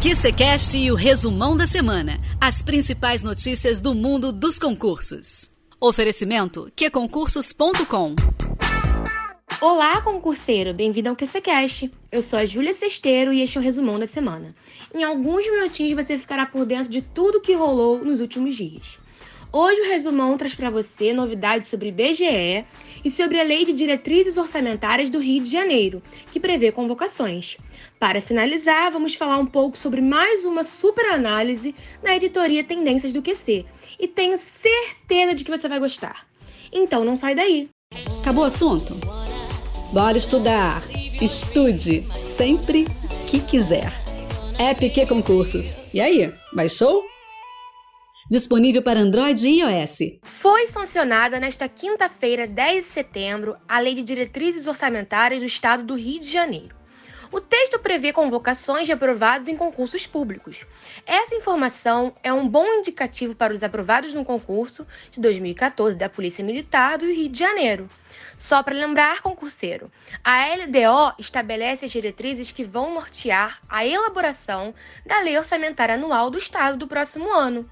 QCCast e o resumão da semana. As principais notícias do mundo dos concursos. Oferecimento qconcursos.com Olá, concurseiro! Bem-vindo ao QCCast. Eu sou a Júlia Sesteiro e este é o resumão da semana. Em alguns minutinhos você ficará por dentro de tudo que rolou nos últimos dias. Hoje o resumão traz para você novidades sobre BGE e sobre a Lei de Diretrizes Orçamentárias do Rio de Janeiro, que prevê convocações. Para finalizar, vamos falar um pouco sobre mais uma super análise na editoria Tendências do QC, e tenho certeza de que você vai gostar. Então não sai daí. Acabou o assunto? Bora estudar. Estude sempre que quiser. EPQ Concursos. E aí, baixou? Disponível para Android e iOS. Foi sancionada nesta quinta-feira, 10 de setembro, a Lei de Diretrizes Orçamentárias do Estado do Rio de Janeiro. O texto prevê convocações de aprovados em concursos públicos. Essa informação é um bom indicativo para os aprovados no concurso de 2014 da Polícia Militar do Rio de Janeiro. Só para lembrar, concurseiro, a LDO estabelece as diretrizes que vão nortear a elaboração da Lei Orçamentária Anual do Estado do próximo ano.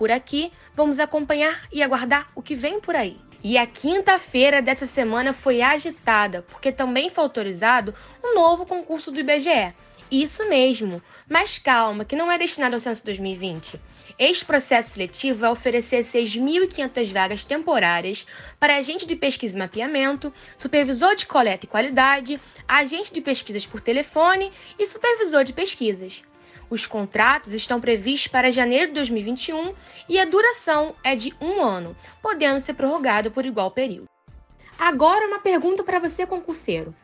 Por aqui, vamos acompanhar e aguardar o que vem por aí. E a quinta-feira dessa semana foi agitada, porque também foi autorizado um novo concurso do IBGE. Isso mesmo, mas calma, que não é destinado ao censo 2020. Este processo seletivo vai oferecer 6.500 vagas temporárias para agente de pesquisa e mapeamento, supervisor de coleta e qualidade, agente de pesquisas por telefone e supervisor de pesquisas. Os contratos estão previstos para janeiro de 2021 e a duração é de um ano, podendo ser prorrogado por igual período. Agora, uma pergunta para você, concurseiro: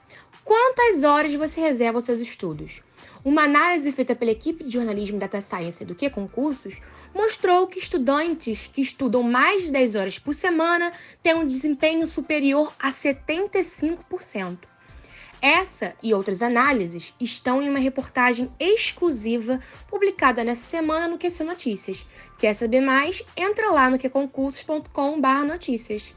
quantas horas você reserva aos seus estudos? Uma análise feita pela equipe de jornalismo data science do que concursos mostrou que estudantes que estudam mais de 10 horas por semana têm um desempenho superior a 75%. Essa e outras análises estão em uma reportagem exclusiva publicada nessa semana no QC Notícias. Quer saber mais? Entra lá no qconcursos.com/notícias.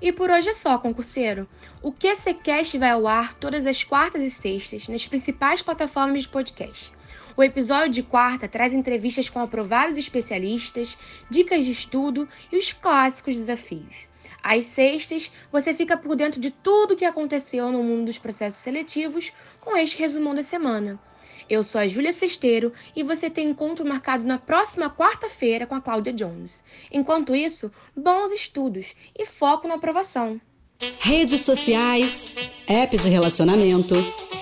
E por hoje é só, concurseiro. O QCcast vai ao ar todas as quartas e sextas nas principais plataformas de podcast. O episódio de quarta traz entrevistas com aprovados especialistas, dicas de estudo e os clássicos desafios. Às sextas, você fica por dentro de tudo o que aconteceu no mundo dos processos seletivos com este resumão da semana. Eu sou a Júlia Sesteiro e você tem encontro marcado na próxima quarta-feira com a Cláudia Jones. Enquanto isso, bons estudos e foco na aprovação. Redes sociais, app de relacionamento,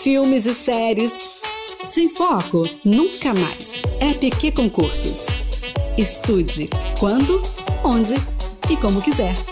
filmes e séries. Sem foco, nunca mais. App Concursos. Estude quando, onde e como quiser